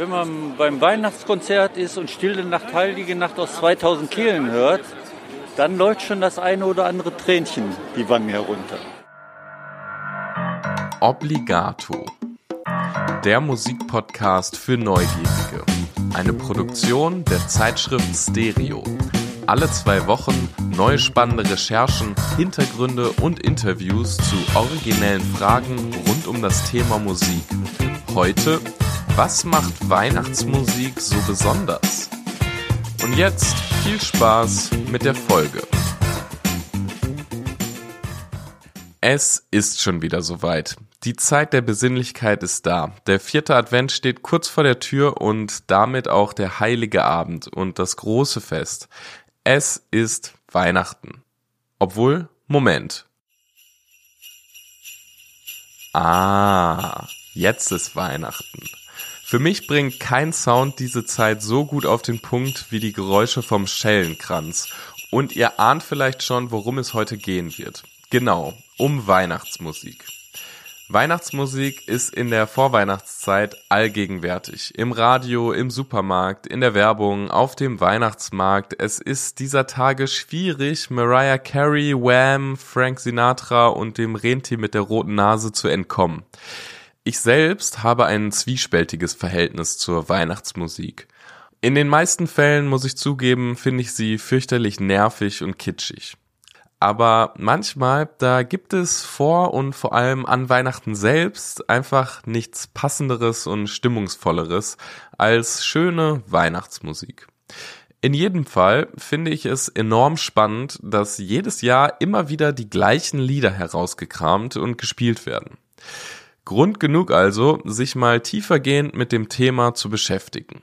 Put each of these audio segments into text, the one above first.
Wenn man beim Weihnachtskonzert ist und Stille Nacht, Heilige Nacht aus 2000 Kehlen hört, dann läuft schon das eine oder andere Tränchen die Wangen herunter. Obligato. Der Musikpodcast für Neugierige. Eine Produktion der Zeitschrift Stereo. Alle zwei Wochen neue spannende Recherchen, Hintergründe und Interviews zu originellen Fragen rund um das Thema Musik. Heute, was macht Weihnachtsmusik so besonders? Und jetzt viel Spaß mit der Folge. Es ist schon wieder soweit. Die Zeit der Besinnlichkeit ist da. Der vierte Advent steht kurz vor der Tür und damit auch der heilige Abend und das große Fest. Es ist Weihnachten. Obwohl, Moment. Ah, jetzt ist Weihnachten. Für mich bringt kein Sound diese Zeit so gut auf den Punkt wie die Geräusche vom Schellenkranz. Und ihr ahnt vielleicht schon, worum es heute gehen wird. Genau, um Weihnachtsmusik. Weihnachtsmusik ist in der Vorweihnachtszeit allgegenwärtig. Im Radio, im Supermarkt, in der Werbung, auf dem Weihnachtsmarkt. Es ist dieser Tage schwierig, Mariah Carey, Wham, Frank Sinatra und dem Rentier mit der roten Nase zu entkommen. Ich selbst habe ein zwiespältiges Verhältnis zur Weihnachtsmusik. In den meisten Fällen, muss ich zugeben, finde ich sie fürchterlich nervig und kitschig. Aber manchmal, da gibt es vor und vor allem an Weihnachten selbst einfach nichts passenderes und stimmungsvolleres als schöne Weihnachtsmusik. In jedem Fall finde ich es enorm spannend, dass jedes Jahr immer wieder die gleichen Lieder herausgekramt und gespielt werden. Grund genug also, sich mal tiefergehend mit dem Thema zu beschäftigen.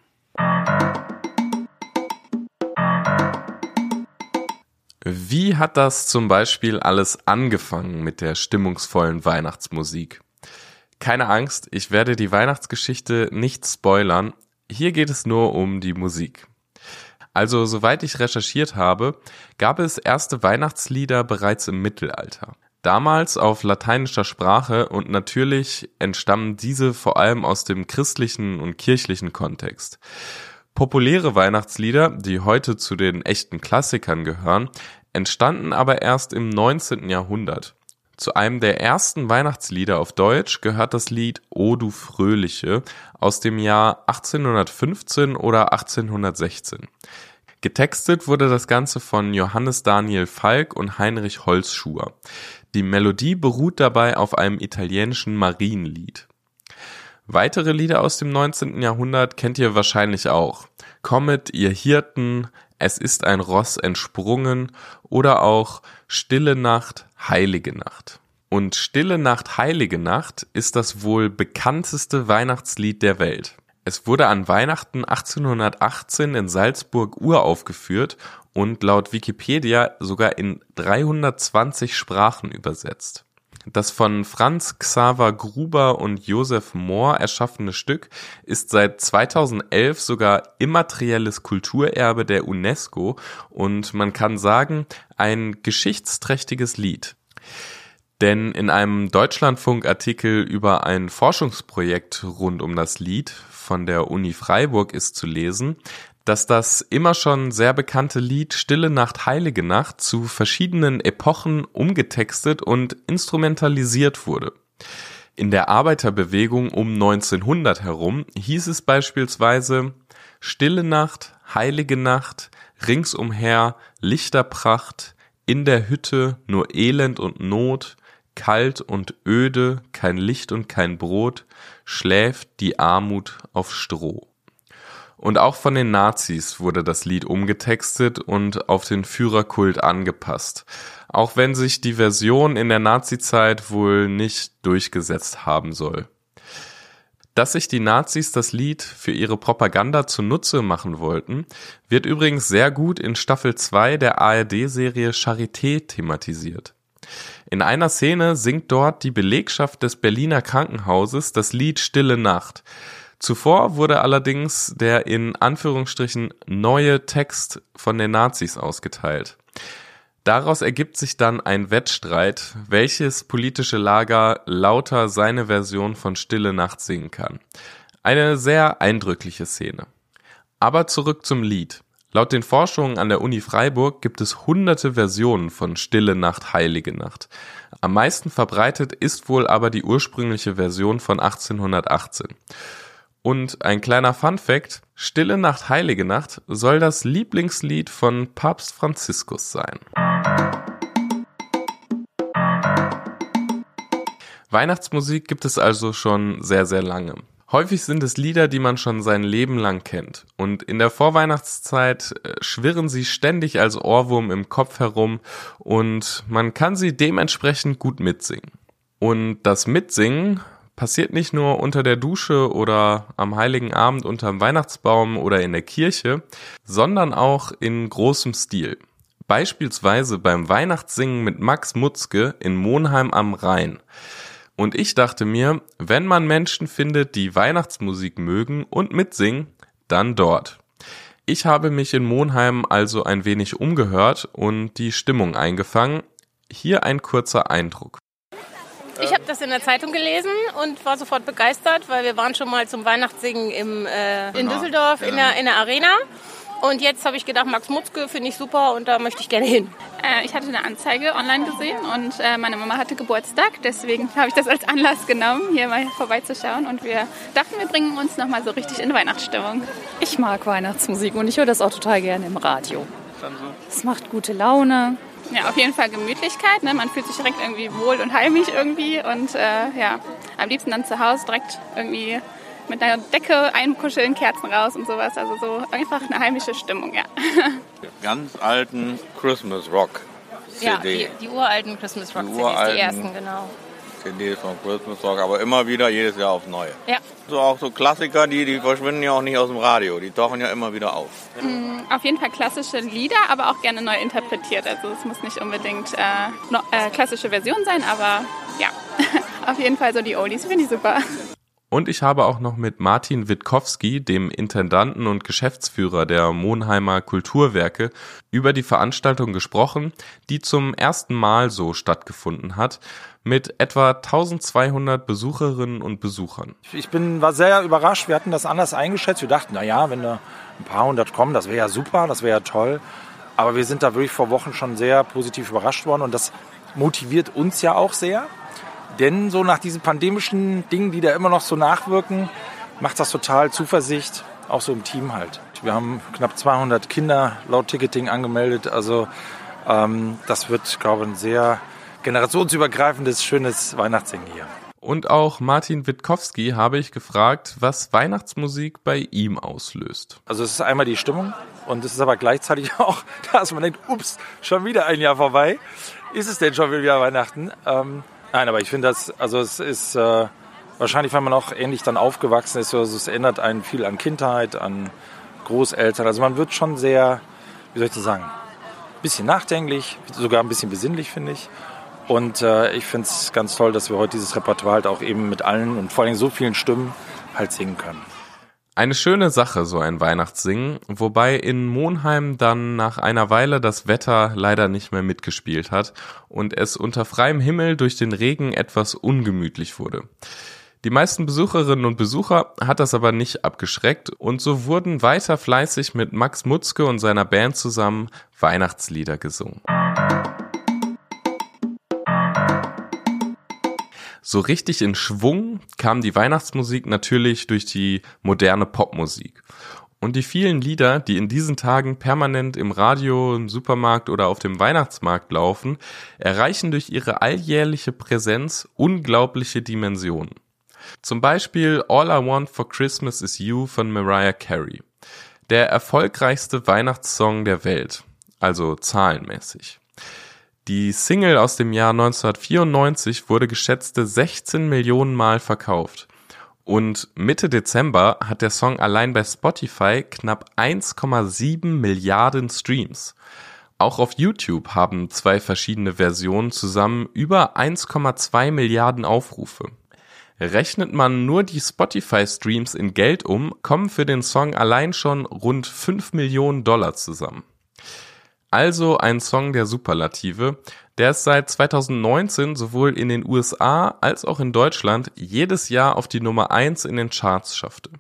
Wie hat das zum Beispiel alles angefangen mit der stimmungsvollen Weihnachtsmusik? Keine Angst, ich werde die Weihnachtsgeschichte nicht spoilern. Hier geht es nur um die Musik. Also, soweit ich recherchiert habe, gab es erste Weihnachtslieder bereits im Mittelalter. Damals auf lateinischer Sprache und natürlich entstammen diese vor allem aus dem christlichen und kirchlichen Kontext. Populäre Weihnachtslieder, die heute zu den echten Klassikern gehören, entstanden aber erst im 19. Jahrhundert. Zu einem der ersten Weihnachtslieder auf Deutsch gehört das Lied O du Fröhliche aus dem Jahr 1815 oder 1816. Getextet wurde das Ganze von Johannes Daniel Falk und Heinrich Holzschuher. Die Melodie beruht dabei auf einem italienischen Marienlied. Weitere Lieder aus dem 19. Jahrhundert kennt ihr wahrscheinlich auch. Kommet, ihr Hirten, Es ist ein Ross entsprungen oder auch Stille Nacht, Heilige Nacht. Und Stille Nacht, Heilige Nacht ist das wohl bekannteste Weihnachtslied der Welt. Es wurde an Weihnachten 1818 in Salzburg uraufgeführt und laut Wikipedia sogar in 320 Sprachen übersetzt. Das von Franz Xaver Gruber und Joseph Mohr erschaffene Stück ist seit 2011 sogar immaterielles Kulturerbe der UNESCO und man kann sagen, ein geschichtsträchtiges Lied. Denn in einem Deutschlandfunk-Artikel über ein Forschungsprojekt rund um das Lied von der Uni Freiburg ist zu lesen, dass das immer schon sehr bekannte Lied Stille Nacht, Heilige Nacht zu verschiedenen Epochen umgetextet und instrumentalisiert wurde. In der Arbeiterbewegung um 1900 herum hieß es beispielsweise Stille Nacht, Heilige Nacht, ringsumher Lichterpracht, in der Hütte nur Elend und Not, kalt und öde, kein Licht und kein Brot, schläft die Armut auf Stroh. Und auch von den Nazis wurde das Lied umgetextet und auf den Führerkult angepasst. Auch wenn sich die Version in der Nazizeit wohl nicht durchgesetzt haben soll. Dass sich die Nazis das Lied für ihre Propaganda zunutze machen wollten, wird übrigens sehr gut in Staffel 2 der ARD-Serie Charité thematisiert. In einer Szene singt dort die Belegschaft des Berliner Krankenhauses das Lied Stille Nacht. Zuvor wurde allerdings der in Anführungsstrichen neue Text von den Nazis ausgeteilt. Daraus ergibt sich dann ein Wettstreit, welches politische Lager lauter seine Version von Stille Nacht singen kann. Eine sehr eindrückliche Szene. Aber zurück zum Lied. Laut den Forschungen an der Uni Freiburg gibt es hunderte Versionen von Stille Nacht, Heilige Nacht. Am meisten verbreitet ist wohl aber die ursprüngliche Version von 1818. Und ein kleiner Fun Fact, Stille Nacht, Heilige Nacht soll das Lieblingslied von Papst Franziskus sein. Weihnachtsmusik gibt es also schon sehr, sehr lange. Häufig sind es Lieder, die man schon sein Leben lang kennt. Und in der Vorweihnachtszeit äh, schwirren sie ständig als Ohrwurm im Kopf herum und man kann sie dementsprechend gut mitsingen. Und das Mitsingen passiert nicht nur unter der Dusche oder am heiligen Abend unterm Weihnachtsbaum oder in der Kirche, sondern auch in großem Stil. Beispielsweise beim Weihnachtssingen mit Max Mutzke in Monheim am Rhein. Und ich dachte mir, wenn man Menschen findet, die Weihnachtsmusik mögen und mitsingen, dann dort. Ich habe mich in Monheim also ein wenig umgehört und die Stimmung eingefangen. Hier ein kurzer Eindruck. Ich habe das in der Zeitung gelesen und war sofort begeistert, weil wir waren schon mal zum Weihnachtssingen im, äh, in genau. Düsseldorf in der, in der Arena. Und jetzt habe ich gedacht, Max Mutzke finde ich super und da möchte ich gerne hin. Äh, ich hatte eine Anzeige online gesehen und äh, meine Mama hatte Geburtstag. Deswegen habe ich das als Anlass genommen, hier mal vorbeizuschauen. Und wir dachten, wir bringen uns nochmal so richtig in Weihnachtsstimmung. Ich mag Weihnachtsmusik und ich höre das auch total gerne im Radio. Es macht gute Laune. Ja, auf jeden Fall Gemütlichkeit. Ne? Man fühlt sich direkt irgendwie wohl und heimisch irgendwie. Und äh, ja, am liebsten dann zu Hause direkt irgendwie mit einer Decke einkuscheln, Kerzen raus und sowas. Also so einfach eine heimische Stimmung, ja. Ganz alten Christmas Rock. CD. Ja, die, die uralten Christmas Rock die CDs, die ersten, genau. CDs von Christmas Rock, aber immer wieder jedes Jahr aufs Neue. Ja. So auch so Klassiker, die, die verschwinden ja auch nicht aus dem Radio, die tauchen ja immer wieder auf. Mhm, auf jeden Fall klassische Lieder, aber auch gerne neu interpretiert. Also es muss nicht unbedingt äh, no, äh, klassische Version sein, aber ja, auf jeden Fall so die Oldies finde ich super. Und ich habe auch noch mit Martin Witkowski, dem Intendanten und Geschäftsführer der Monheimer Kulturwerke, über die Veranstaltung gesprochen, die zum ersten Mal so stattgefunden hat, mit etwa 1200 Besucherinnen und Besuchern. Ich bin, war sehr überrascht. Wir hatten das anders eingeschätzt. Wir dachten, na ja, wenn da ein paar hundert kommen, das wäre ja super, das wäre ja toll. Aber wir sind da wirklich vor Wochen schon sehr positiv überrascht worden und das motiviert uns ja auch sehr. Denn so nach diesen pandemischen Dingen, die da immer noch so nachwirken, macht das total Zuversicht, auch so im Team halt. Wir haben knapp 200 Kinder laut Ticketing angemeldet. Also ähm, das wird, glaube ich, ein sehr generationsübergreifendes, schönes Weihnachtssingen hier. Und auch Martin Witkowski habe ich gefragt, was Weihnachtsmusik bei ihm auslöst. Also es ist einmal die Stimmung und es ist aber gleichzeitig auch, dass man denkt, ups, schon wieder ein Jahr vorbei. Ist es denn schon wieder Weihnachten? Ähm, Nein, aber ich finde das, also es ist äh, wahrscheinlich, wenn man auch ähnlich dann aufgewachsen ist, also es erinnert einen viel an Kindheit, an Großeltern. Also man wird schon sehr, wie soll ich das sagen, ein bisschen nachdenklich, sogar ein bisschen besinnlich, finde ich. Und äh, ich finde es ganz toll, dass wir heute dieses Repertoire halt auch eben mit allen und vor allem so vielen Stimmen halt singen können. Eine schöne Sache, so ein Weihnachtssingen, wobei in Monheim dann nach einer Weile das Wetter leider nicht mehr mitgespielt hat und es unter freiem Himmel durch den Regen etwas ungemütlich wurde. Die meisten Besucherinnen und Besucher hat das aber nicht abgeschreckt und so wurden weiter fleißig mit Max Mutzke und seiner Band zusammen Weihnachtslieder gesungen. So richtig in Schwung kam die Weihnachtsmusik natürlich durch die moderne Popmusik. Und die vielen Lieder, die in diesen Tagen permanent im Radio, im Supermarkt oder auf dem Weihnachtsmarkt laufen, erreichen durch ihre alljährliche Präsenz unglaubliche Dimensionen. Zum Beispiel All I Want for Christmas is You von Mariah Carey. Der erfolgreichste Weihnachtssong der Welt, also zahlenmäßig. Die Single aus dem Jahr 1994 wurde geschätzte 16 Millionen Mal verkauft. Und Mitte Dezember hat der Song allein bei Spotify knapp 1,7 Milliarden Streams. Auch auf YouTube haben zwei verschiedene Versionen zusammen über 1,2 Milliarden Aufrufe. Rechnet man nur die Spotify-Streams in Geld um, kommen für den Song allein schon rund 5 Millionen Dollar zusammen. Also ein Song der Superlative, der es seit 2019 sowohl in den USA als auch in Deutschland jedes Jahr auf die Nummer 1 in den Charts schaffte.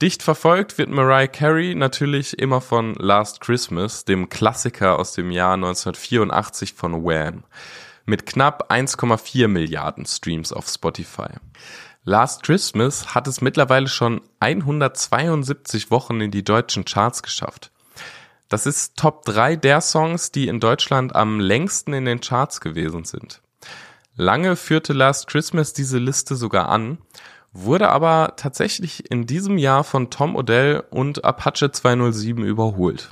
Dicht verfolgt wird Mariah Carey natürlich immer von Last Christmas, dem Klassiker aus dem Jahr 1984 von Wham, mit knapp 1,4 Milliarden Streams auf Spotify. Last Christmas hat es mittlerweile schon 172 Wochen in die deutschen Charts geschafft. Das ist Top 3 der Songs, die in Deutschland am längsten in den Charts gewesen sind. Lange führte Last Christmas diese Liste sogar an wurde aber tatsächlich in diesem Jahr von Tom Odell und Apache 207 überholt.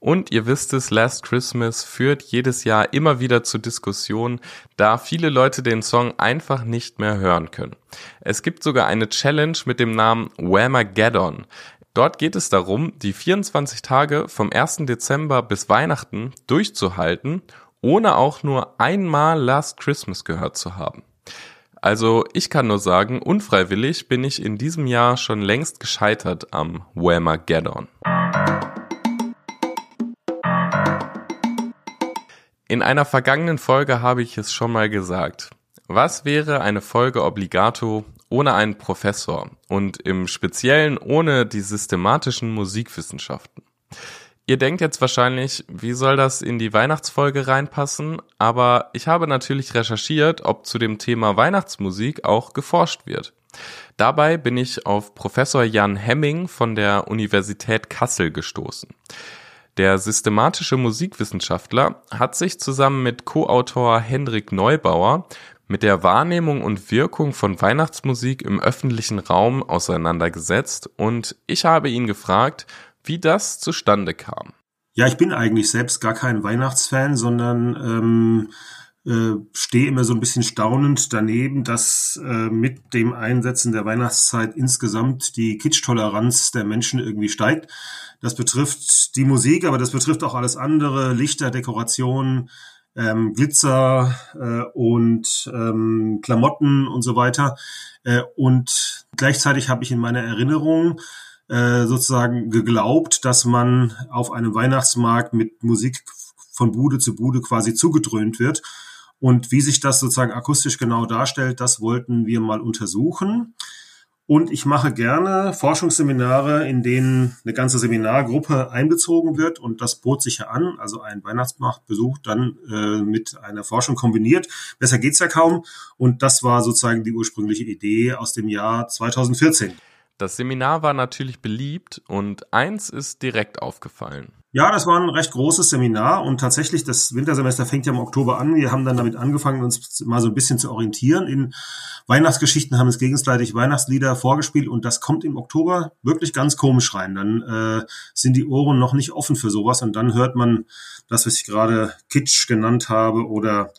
Und ihr wisst es, Last Christmas führt jedes Jahr immer wieder zu Diskussionen, da viele Leute den Song einfach nicht mehr hören können. Es gibt sogar eine Challenge mit dem Namen Whamageddon. Dort geht es darum, die 24 Tage vom 1. Dezember bis Weihnachten durchzuhalten, ohne auch nur einmal Last Christmas gehört zu haben. Also ich kann nur sagen, unfreiwillig bin ich in diesem Jahr schon längst gescheitert am Whamageddon. In einer vergangenen Folge habe ich es schon mal gesagt. Was wäre eine Folge Obligato ohne einen Professor und im Speziellen ohne die systematischen Musikwissenschaften? Ihr denkt jetzt wahrscheinlich, wie soll das in die Weihnachtsfolge reinpassen? Aber ich habe natürlich recherchiert, ob zu dem Thema Weihnachtsmusik auch geforscht wird. Dabei bin ich auf Professor Jan Hemming von der Universität Kassel gestoßen. Der systematische Musikwissenschaftler hat sich zusammen mit Co-Autor Hendrik Neubauer mit der Wahrnehmung und Wirkung von Weihnachtsmusik im öffentlichen Raum auseinandergesetzt und ich habe ihn gefragt, wie das zustande kam. Ja, ich bin eigentlich selbst gar kein Weihnachtsfan, sondern ähm, äh, stehe immer so ein bisschen staunend daneben, dass äh, mit dem Einsetzen der Weihnachtszeit insgesamt die Kitsch-Toleranz der Menschen irgendwie steigt. Das betrifft die Musik, aber das betrifft auch alles andere, Lichter, Dekorationen, ähm, Glitzer äh, und ähm, Klamotten und so weiter. Äh, und gleichzeitig habe ich in meiner Erinnerung äh, sozusagen geglaubt, dass man auf einem Weihnachtsmarkt mit Musik von Bude zu Bude quasi zugedröhnt wird. Und wie sich das sozusagen akustisch genau darstellt, das wollten wir mal untersuchen. Und ich mache gerne Forschungsseminare, in denen eine ganze Seminargruppe einbezogen wird und das bot sich ja an, also ein Weihnachtsmarktbesuch dann äh, mit einer Forschung kombiniert. Besser geht's ja kaum. Und das war sozusagen die ursprüngliche Idee aus dem Jahr 2014. Das Seminar war natürlich beliebt und eins ist direkt aufgefallen. Ja, das war ein recht großes Seminar und tatsächlich, das Wintersemester fängt ja im Oktober an. Wir haben dann damit angefangen, uns mal so ein bisschen zu orientieren. In Weihnachtsgeschichten haben es gegenseitig Weihnachtslieder vorgespielt und das kommt im Oktober wirklich ganz komisch rein. Dann äh, sind die Ohren noch nicht offen für sowas und dann hört man das, was ich gerade Kitsch genannt habe oder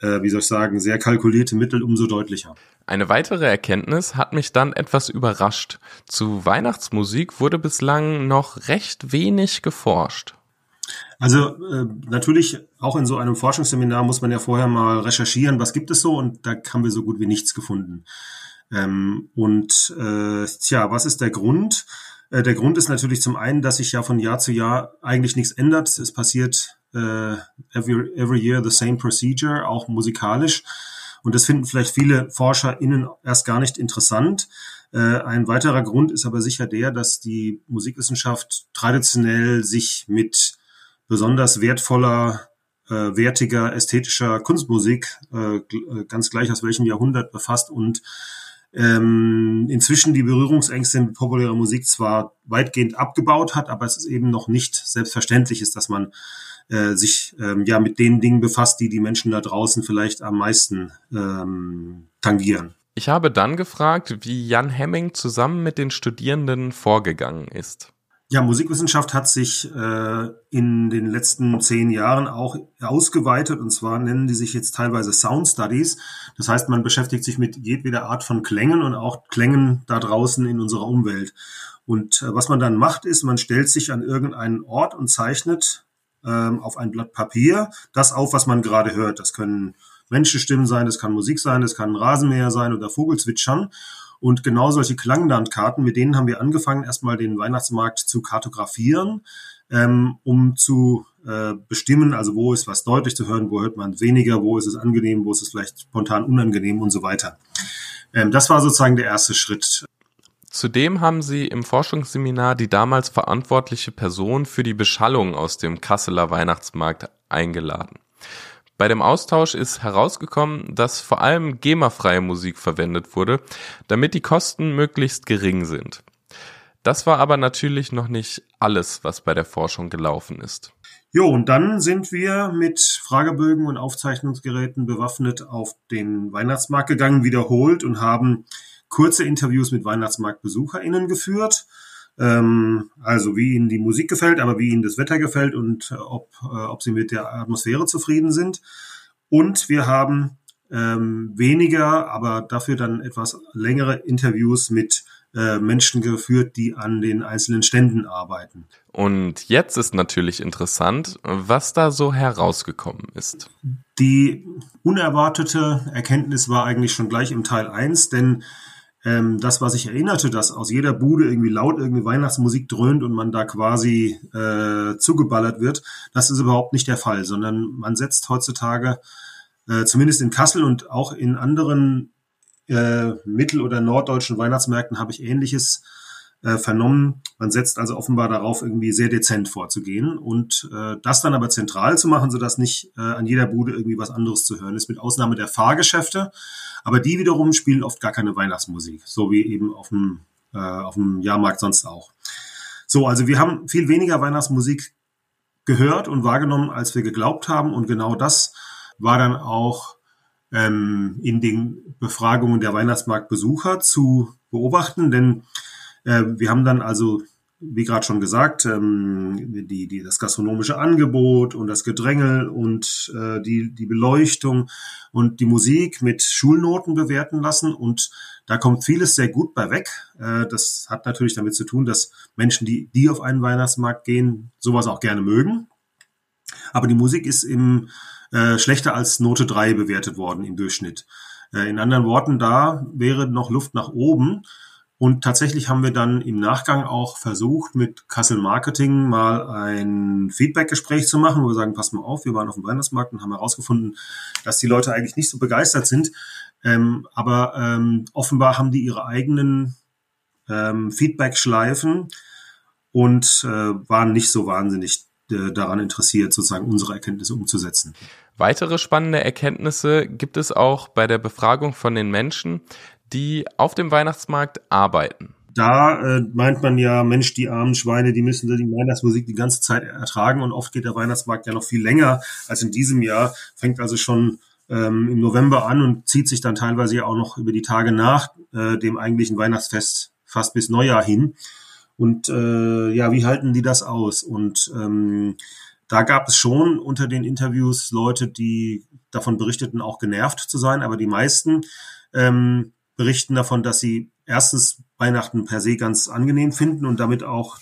äh, wie soll ich sagen, sehr kalkulierte Mittel umso deutlicher. Eine weitere Erkenntnis hat mich dann etwas überrascht. Zu Weihnachtsmusik wurde bislang noch recht wenig geforscht. Also äh, natürlich auch in so einem Forschungsseminar muss man ja vorher mal recherchieren, was gibt es so und da haben wir so gut wie nichts gefunden. Ähm, und äh, tja, was ist der Grund? Äh, der Grund ist natürlich zum einen, dass sich ja von Jahr zu Jahr eigentlich nichts ändert. Es passiert äh, every, every year the same procedure, auch musikalisch. Und das finden vielleicht viele ForscherInnen erst gar nicht interessant. Äh, ein weiterer Grund ist aber sicher der, dass die Musikwissenschaft traditionell sich mit besonders wertvoller, äh, wertiger, ästhetischer Kunstmusik, äh, äh ganz gleich aus welchem Jahrhundert befasst und ähm, inzwischen die Berührungsängste mit populärer Musik zwar weitgehend abgebaut hat, aber es ist eben noch nicht selbstverständlich ist, dass man äh, sich ähm, ja mit den Dingen befasst, die die Menschen da draußen vielleicht am meisten ähm, tangieren. Ich habe dann gefragt, wie Jan Hemming zusammen mit den Studierenden vorgegangen ist. Ja, Musikwissenschaft hat sich äh, in den letzten zehn Jahren auch ausgeweitet und zwar nennen die sich jetzt teilweise Sound Studies. Das heißt, man beschäftigt sich mit jedweder Art von Klängen und auch Klängen da draußen in unserer Umwelt. Und äh, was man dann macht, ist, man stellt sich an irgendeinen Ort und zeichnet ähm, auf ein Blatt Papier das auf, was man gerade hört. Das können Menschenstimmen sein, das kann Musik sein, das kann ein Rasenmäher sein oder Vogelzwitschern. Und genau solche Klanglandkarten, mit denen haben wir angefangen, erstmal den Weihnachtsmarkt zu kartografieren, ähm, um zu äh, bestimmen, also wo ist was deutlich zu hören, wo hört man weniger, wo ist es angenehm, wo ist es vielleicht spontan unangenehm und so weiter. Ähm, das war sozusagen der erste Schritt. Zudem haben sie im Forschungsseminar die damals verantwortliche Person für die Beschallung aus dem Kasseler Weihnachtsmarkt eingeladen. Bei dem Austausch ist herausgekommen, dass vor allem GEMA-freie Musik verwendet wurde, damit die Kosten möglichst gering sind. Das war aber natürlich noch nicht alles, was bei der Forschung gelaufen ist. Jo, und dann sind wir mit Fragebögen und Aufzeichnungsgeräten bewaffnet auf den Weihnachtsmarkt gegangen, wiederholt und haben kurze Interviews mit WeihnachtsmarktbesucherInnen geführt. Ähm, also wie ihnen die Musik gefällt, aber wie ihnen das Wetter gefällt und äh, ob, äh, ob sie mit der Atmosphäre zufrieden sind. Und wir haben ähm, weniger, aber dafür dann etwas längere Interviews mit äh, Menschen geführt, die an den einzelnen Ständen arbeiten. Und jetzt ist natürlich interessant, was da so herausgekommen ist. Die unerwartete Erkenntnis war eigentlich schon gleich im Teil 1, denn ähm, das, was ich erinnerte, dass aus jeder Bude irgendwie laut irgendwie Weihnachtsmusik dröhnt und man da quasi äh, zugeballert wird, das ist überhaupt nicht der Fall, sondern man setzt heutzutage äh, zumindest in Kassel und auch in anderen äh, mittel- oder norddeutschen Weihnachtsmärkten habe ich ähnliches äh, vernommen. Man setzt also offenbar darauf, irgendwie sehr dezent vorzugehen und äh, das dann aber zentral zu machen, sodass nicht äh, an jeder Bude irgendwie was anderes zu hören ist, mit Ausnahme der Fahrgeschäfte. Aber die wiederum spielen oft gar keine Weihnachtsmusik, so wie eben auf dem, äh, auf dem Jahrmarkt sonst auch. So, also wir haben viel weniger Weihnachtsmusik gehört und wahrgenommen, als wir geglaubt haben. Und genau das war dann auch ähm, in den Befragungen der Weihnachtsmarktbesucher zu beobachten, denn wir haben dann also, wie gerade schon gesagt, ähm, die, die, das gastronomische Angebot und das Gedrängel und äh, die, die Beleuchtung und die Musik mit Schulnoten bewerten lassen und da kommt vieles sehr gut bei weg. Äh, das hat natürlich damit zu tun, dass Menschen, die, die auf einen Weihnachtsmarkt gehen, sowas auch gerne mögen. Aber die Musik ist im äh, schlechter als Note 3 bewertet worden im Durchschnitt. Äh, in anderen Worten, da wäre noch Luft nach oben. Und tatsächlich haben wir dann im Nachgang auch versucht, mit Kassel Marketing mal ein Feedback-Gespräch zu machen, wo wir sagen, pass mal auf, wir waren auf dem Weihnachtsmarkt und haben herausgefunden, dass die Leute eigentlich nicht so begeistert sind. Ähm, aber ähm, offenbar haben die ihre eigenen ähm, Feedback-Schleifen und äh, waren nicht so wahnsinnig äh, daran interessiert, sozusagen unsere Erkenntnisse umzusetzen. Weitere spannende Erkenntnisse gibt es auch bei der Befragung von den Menschen, die auf dem Weihnachtsmarkt arbeiten. Da äh, meint man ja, Mensch, die armen Schweine, die müssen die Weihnachtsmusik die ganze Zeit ertragen und oft geht der Weihnachtsmarkt ja noch viel länger als in diesem Jahr, fängt also schon ähm, im November an und zieht sich dann teilweise ja auch noch über die Tage nach äh, dem eigentlichen Weihnachtsfest fast bis Neujahr hin. Und äh, ja, wie halten die das aus? Und ähm, da gab es schon unter den Interviews Leute, die davon berichteten, auch genervt zu sein, aber die meisten ähm, berichten davon, dass sie erstens Weihnachten per se ganz angenehm finden und damit auch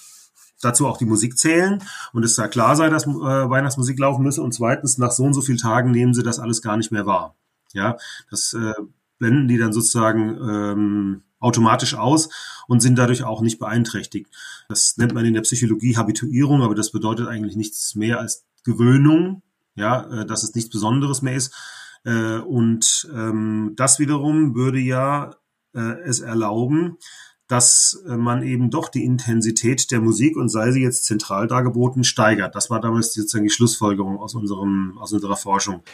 dazu auch die Musik zählen und es da klar sei, dass äh, Weihnachtsmusik laufen müsse und zweitens nach so und so vielen Tagen nehmen sie das alles gar nicht mehr wahr. Ja, das äh, blenden die dann sozusagen ähm, automatisch aus und sind dadurch auch nicht beeinträchtigt. Das nennt man in der Psychologie Habituierung, aber das bedeutet eigentlich nichts mehr als Gewöhnung, ja, äh, dass es nichts Besonderes mehr ist. Äh, und ähm, das wiederum würde ja äh, es erlauben, dass man eben doch die Intensität der Musik und sei sie jetzt zentral dargeboten steigert. Das war damals sozusagen die Schlussfolgerung aus unserem aus unserer Forschung.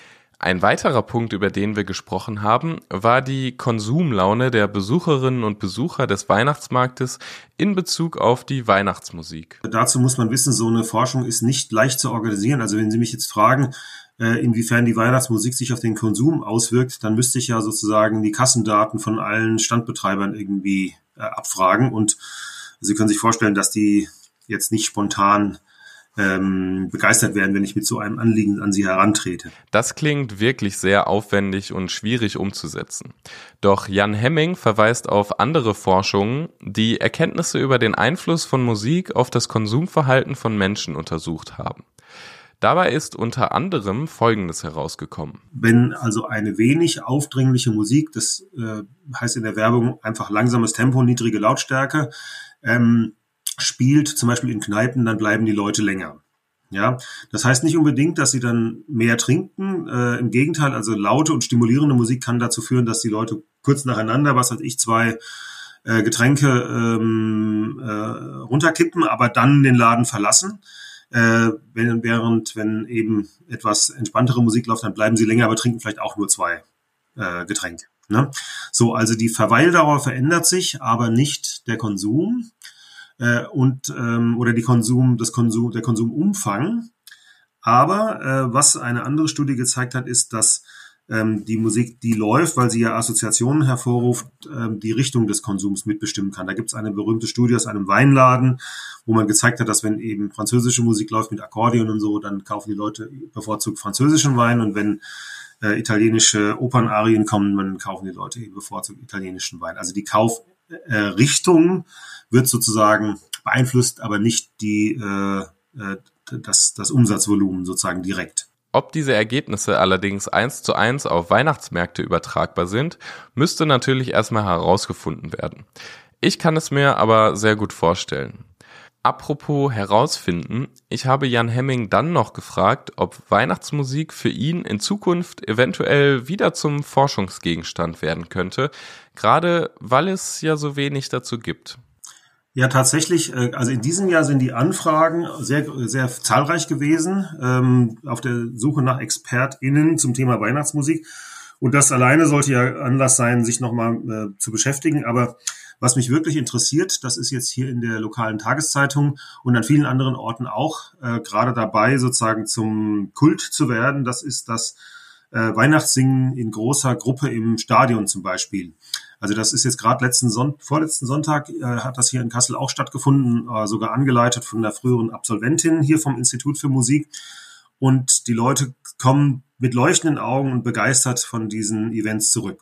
Ein weiterer Punkt, über den wir gesprochen haben, war die Konsumlaune der Besucherinnen und Besucher des Weihnachtsmarktes in Bezug auf die Weihnachtsmusik. Dazu muss man wissen, so eine Forschung ist nicht leicht zu organisieren. Also wenn Sie mich jetzt fragen, äh, inwiefern die Weihnachtsmusik sich auf den Konsum auswirkt, dann müsste ich ja sozusagen die Kassendaten von allen Standbetreibern irgendwie äh, abfragen. Und Sie können sich vorstellen, dass die jetzt nicht spontan ähm, begeistert werden, wenn ich mit so einem Anliegen an sie herantrete. Das klingt wirklich sehr aufwendig und schwierig umzusetzen. Doch Jan Hemming verweist auf andere Forschungen, die Erkenntnisse über den Einfluss von Musik auf das Konsumverhalten von Menschen untersucht haben. Dabei ist unter anderem Folgendes herausgekommen. Wenn also eine wenig aufdringliche Musik, das äh, heißt in der Werbung einfach langsames Tempo, niedrige Lautstärke, ähm, spielt, zum Beispiel in Kneipen, dann bleiben die Leute länger. Ja, das heißt nicht unbedingt, dass sie dann mehr trinken. Äh, Im Gegenteil, also laute und stimulierende Musik kann dazu führen, dass die Leute kurz nacheinander, was weiß ich, zwei äh, Getränke ähm, äh, runterkippen, aber dann den Laden verlassen. Äh, wenn, während, wenn eben etwas entspanntere Musik läuft, dann bleiben sie länger, aber trinken vielleicht auch nur zwei äh, Getränke. Ne? So, also die Verweildauer verändert sich, aber nicht der Konsum äh, und ähm, oder die Konsum, das Konsum, der Konsumumfang. Aber äh, was eine andere Studie gezeigt hat, ist, dass ähm, die Musik, die läuft, weil sie ja Assoziationen hervorruft, ähm, die Richtung des Konsums mitbestimmen kann. Da gibt es eine berühmte Studie aus einem Weinladen, wo man gezeigt hat, dass wenn eben französische Musik läuft mit Akkordeon und so, dann kaufen die Leute bevorzugt französischen Wein und wenn äh, italienische Opernarien kommen, dann kaufen die Leute eben bevorzugt italienischen Wein. Also die Kaufrichtung äh, wird sozusagen beeinflusst, aber nicht die äh, äh, das, das Umsatzvolumen sozusagen direkt. Ob diese Ergebnisse allerdings eins zu eins auf Weihnachtsmärkte übertragbar sind, müsste natürlich erstmal herausgefunden werden. Ich kann es mir aber sehr gut vorstellen. Apropos herausfinden, ich habe Jan Hemming dann noch gefragt, ob Weihnachtsmusik für ihn in Zukunft eventuell wieder zum Forschungsgegenstand werden könnte, gerade weil es ja so wenig dazu gibt. Ja, tatsächlich. Äh, also in diesem Jahr sind die Anfragen sehr, sehr zahlreich gewesen ähm, auf der Suche nach ExpertInnen zum Thema Weihnachtsmusik. Und das alleine sollte ja Anlass sein, sich nochmal äh, zu beschäftigen. Aber was mich wirklich interessiert, das ist jetzt hier in der lokalen Tageszeitung und an vielen anderen Orten auch äh, gerade dabei, sozusagen zum Kult zu werden. Das ist das äh, Weihnachtssingen in großer Gruppe im Stadion zum Beispiel. Also das ist jetzt gerade letzten Son vorletzten Sonntag äh, hat das hier in Kassel auch stattgefunden, äh, sogar angeleitet von der früheren Absolventin hier vom Institut für Musik. Und die Leute kommen mit leuchtenden Augen und begeistert von diesen Events zurück.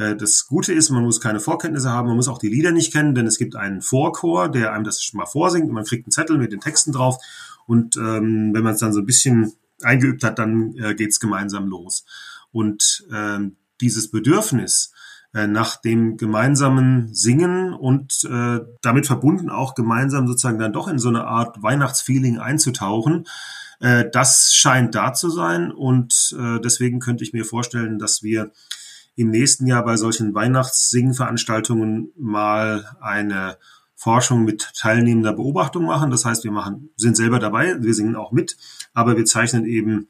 Äh, das Gute ist, man muss keine Vorkenntnisse haben, man muss auch die Lieder nicht kennen, denn es gibt einen Vorchor, der einem das schon mal vorsingt und man kriegt einen Zettel mit den Texten drauf. Und ähm, wenn man es dann so ein bisschen eingeübt hat, dann äh, geht's gemeinsam los. Und ähm, dieses Bedürfnis, äh, nach dem gemeinsamen Singen und äh, damit verbunden auch gemeinsam sozusagen dann doch in so eine Art Weihnachtsfeeling einzutauchen. Äh, das scheint da zu sein und äh, deswegen könnte ich mir vorstellen, dass wir im nächsten Jahr bei solchen Weihnachtssingveranstaltungen mal eine Forschung mit teilnehmender Beobachtung machen. Das heißt, wir machen, sind selber dabei, wir singen auch mit, aber wir zeichnen eben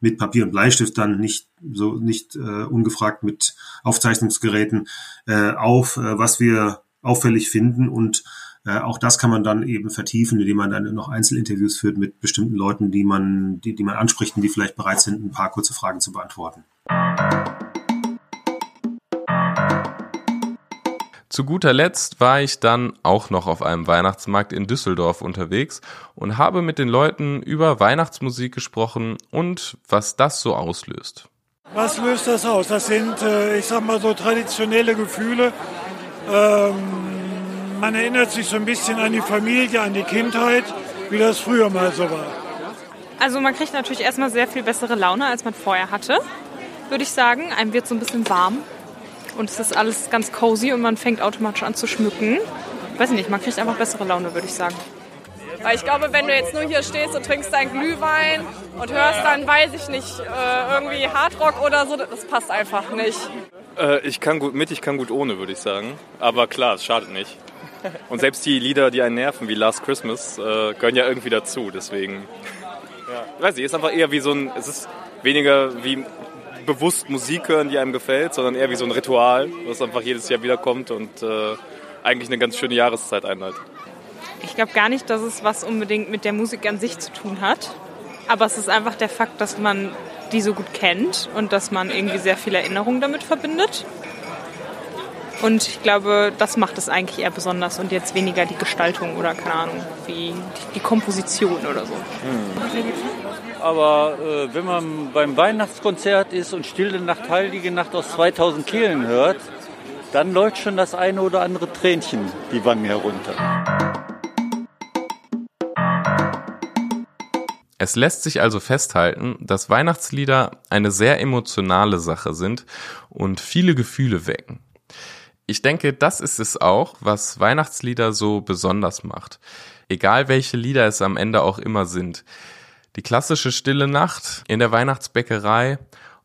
mit Papier und Bleistift dann nicht so nicht äh, ungefragt mit Aufzeichnungsgeräten äh, auf, äh, was wir auffällig finden und äh, auch das kann man dann eben vertiefen, indem man dann noch Einzelinterviews führt mit bestimmten Leuten, die man, die, die man anspricht und die vielleicht bereit sind, ein paar kurze Fragen zu beantworten. Zu guter Letzt war ich dann auch noch auf einem Weihnachtsmarkt in Düsseldorf unterwegs und habe mit den Leuten über Weihnachtsmusik gesprochen und was das so auslöst. Was löst das aus? Das sind, äh, ich sag mal so, traditionelle Gefühle. Ähm, man erinnert sich so ein bisschen an die Familie, an die Kindheit, wie das früher mal so war. Also man kriegt natürlich erstmal sehr viel bessere Laune, als man vorher hatte, würde ich sagen. Einem wird so ein bisschen warm und es ist alles ganz cozy und man fängt automatisch an zu schmücken. Weiß ich nicht, man kriegt einfach bessere Laune, würde ich sagen. Weil ich glaube, wenn du jetzt nur hier stehst und trinkst deinen Glühwein und hörst dann, weiß ich nicht, äh, irgendwie Hardrock oder so, das passt einfach nicht. Äh, ich kann gut mit, ich kann gut ohne, würde ich sagen. Aber klar, es schadet nicht. Und selbst die Lieder, die einen nerven, wie Last Christmas, äh, gehören ja irgendwie dazu. Deswegen, ja, weiß ich, ist einfach eher wie so ein, es ist weniger wie bewusst Musik hören, die einem gefällt, sondern eher wie so ein Ritual, was einfach jedes Jahr wiederkommt und äh, eigentlich eine ganz schöne Jahreszeit einleitet. Ich glaube gar nicht, dass es was unbedingt mit der Musik an sich zu tun hat. Aber es ist einfach der Fakt, dass man die so gut kennt und dass man irgendwie sehr viele Erinnerungen damit verbindet. Und ich glaube, das macht es eigentlich eher besonders und jetzt weniger die Gestaltung oder keine Ahnung, wie die Komposition oder so. Hm. Aber äh, wenn man beim Weihnachtskonzert ist und Stille Nacht, Heilige Nacht aus 2000 Kehlen hört, dann läuft schon das eine oder andere Tränchen die Wangen herunter. Es lässt sich also festhalten, dass Weihnachtslieder eine sehr emotionale Sache sind und viele Gefühle wecken. Ich denke, das ist es auch, was Weihnachtslieder so besonders macht. Egal welche Lieder es am Ende auch immer sind. Die klassische Stille Nacht in der Weihnachtsbäckerei,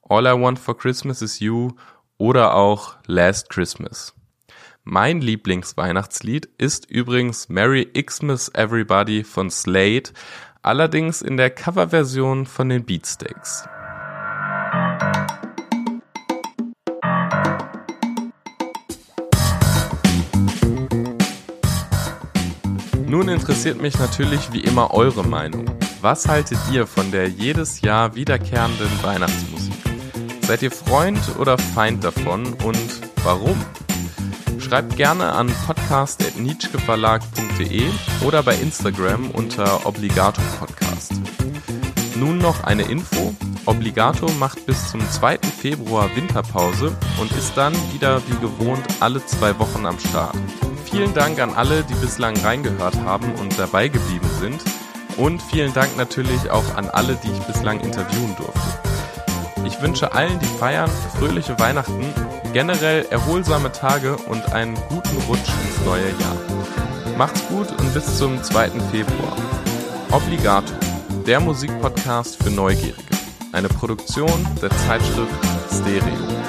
All I Want for Christmas is You oder auch Last Christmas. Mein Lieblingsweihnachtslied ist übrigens Merry Xmas Everybody von Slade, allerdings in der Coverversion von den Beatsteaks. Nun interessiert mich natürlich wie immer eure Meinung. Was haltet ihr von der jedes Jahr wiederkehrenden Weihnachtsmusik? Seid ihr Freund oder Feind davon und warum? Schreibt gerne an podcast.nietzscheverlag.de oder bei Instagram unter Obligato Podcast. Nun noch eine Info. Obligato macht bis zum 2. Februar Winterpause und ist dann wieder wie gewohnt alle zwei Wochen am Start. Vielen Dank an alle, die bislang reingehört haben und dabei geblieben sind. Und vielen Dank natürlich auch an alle, die ich bislang interviewen durfte. Ich wünsche allen, die feiern, fröhliche Weihnachten, generell erholsame Tage und einen guten Rutsch ins neue Jahr. Macht's gut und bis zum 2. Februar. Obligato, der Musikpodcast für Neugierige. Eine Produktion der Zeitschrift Stereo.